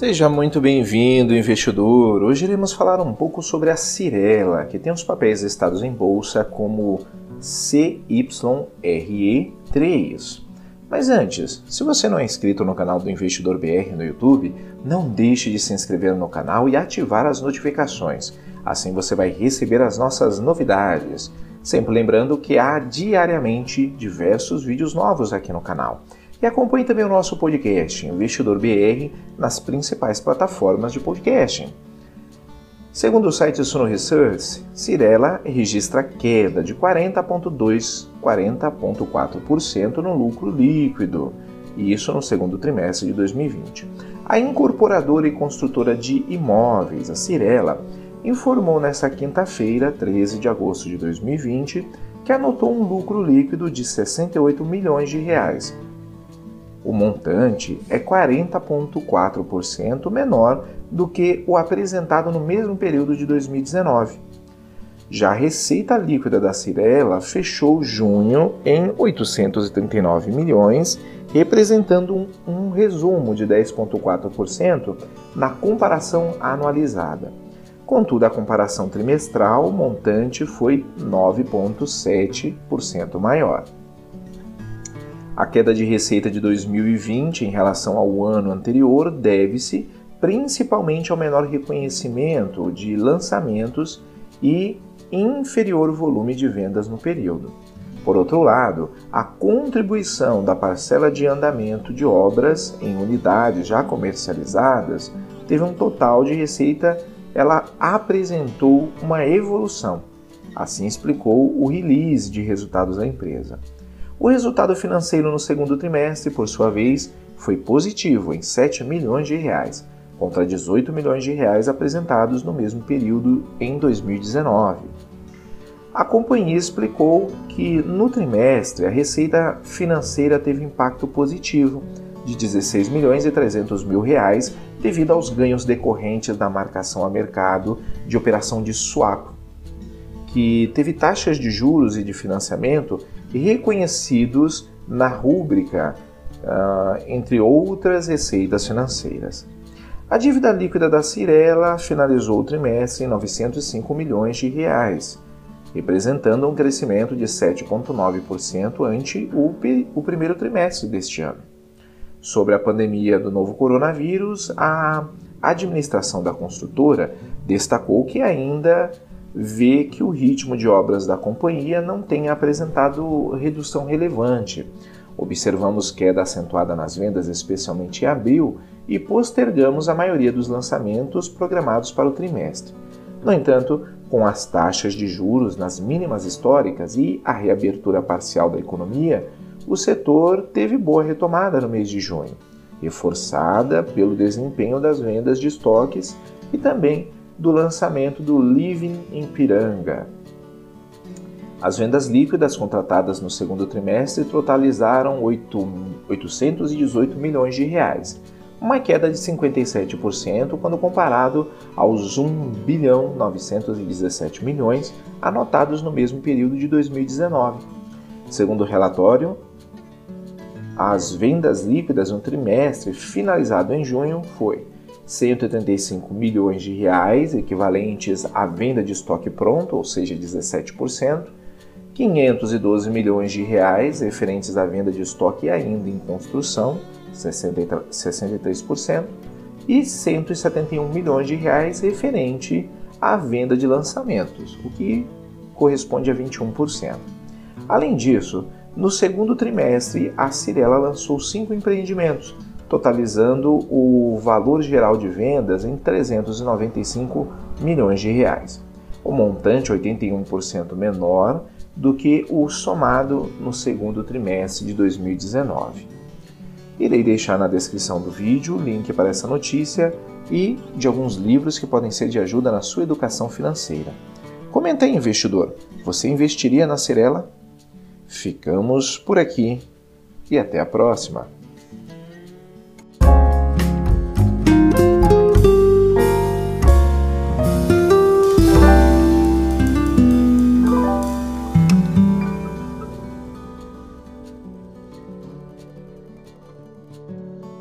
Seja muito bem-vindo, investidor. Hoje iremos falar um pouco sobre a Cirela, que tem os papéis listados em bolsa como CYRE3. Mas antes, se você não é inscrito no canal do Investidor BR no YouTube, não deixe de se inscrever no canal e ativar as notificações. Assim você vai receber as nossas novidades. Sempre lembrando que há diariamente diversos vídeos novos aqui no canal. E acompanhe também o nosso podcast Investidor BR nas principais plataformas de podcasting. Segundo o site Suno Research, Cirela registra queda de 40,2% 40,4% no lucro líquido, e isso no segundo trimestre de 2020. A incorporadora e construtora de imóveis, a Cirela, informou nesta quinta-feira, 13 de agosto de 2020, que anotou um lucro líquido de 68 milhões de reais, o montante é 40,4% menor do que o apresentado no mesmo período de 2019. Já a receita líquida da Cirela fechou junho em 839 milhões, representando um, um resumo de 10,4% na comparação anualizada. Contudo, a comparação trimestral, o montante foi 9,7% maior. A queda de receita de 2020 em relação ao ano anterior deve-se principalmente ao menor reconhecimento de lançamentos e inferior volume de vendas no período. Por outro lado, a contribuição da parcela de andamento de obras em unidades já comercializadas teve um total de receita, ela apresentou uma evolução. Assim explicou o release de resultados da empresa. O resultado financeiro no segundo trimestre, por sua vez, foi positivo em 7 milhões de reais, contra 18 milhões de reais apresentados no mesmo período em 2019. A companhia explicou que no trimestre a receita financeira teve impacto positivo de 16 milhões e 300 mil reais devido aos ganhos decorrentes da marcação a mercado de operação de swap, que teve taxas de juros e de financiamento reconhecidos na rúbrica, uh, entre outras receitas financeiras. A dívida líquida da Cirela finalizou o trimestre em 905 milhões de reais, representando um crescimento de 7,9% ante o, o primeiro trimestre deste ano. Sobre a pandemia do novo coronavírus, a administração da construtora destacou que ainda vê que o ritmo de obras da companhia não tem apresentado redução relevante. Observamos queda acentuada nas vendas, especialmente em abril, e postergamos a maioria dos lançamentos programados para o trimestre. No entanto, com as taxas de juros nas mínimas históricas e a reabertura parcial da economia, o setor teve boa retomada no mês de junho, reforçada pelo desempenho das vendas de estoques e também do lançamento do Living em Piranga. As vendas líquidas contratadas no segundo trimestre totalizaram 8, 818 milhões de reais, uma queda de 57% quando comparado aos 1 bilhão 917 milhões anotados no mesmo período de 2019. Segundo o relatório, as vendas líquidas no trimestre finalizado em junho foi 185 milhões de reais, equivalentes à venda de estoque pronto, ou seja, 17%, 512 milhões de reais, referentes à venda de estoque ainda em construção, 63%, e 171 milhões de reais referente à venda de lançamentos, o que corresponde a 21%. Além disso, no segundo trimestre, a Cirela lançou cinco empreendimentos, totalizando o valor geral de vendas em 395 milhões de reais. O montante 81% menor do que o somado no segundo trimestre de 2019. Irei deixar na descrição do vídeo o link para essa notícia e de alguns livros que podem ser de ajuda na sua educação financeira. Comenta aí, investidor, você investiria na Cirela? Ficamos por aqui e até a próxima!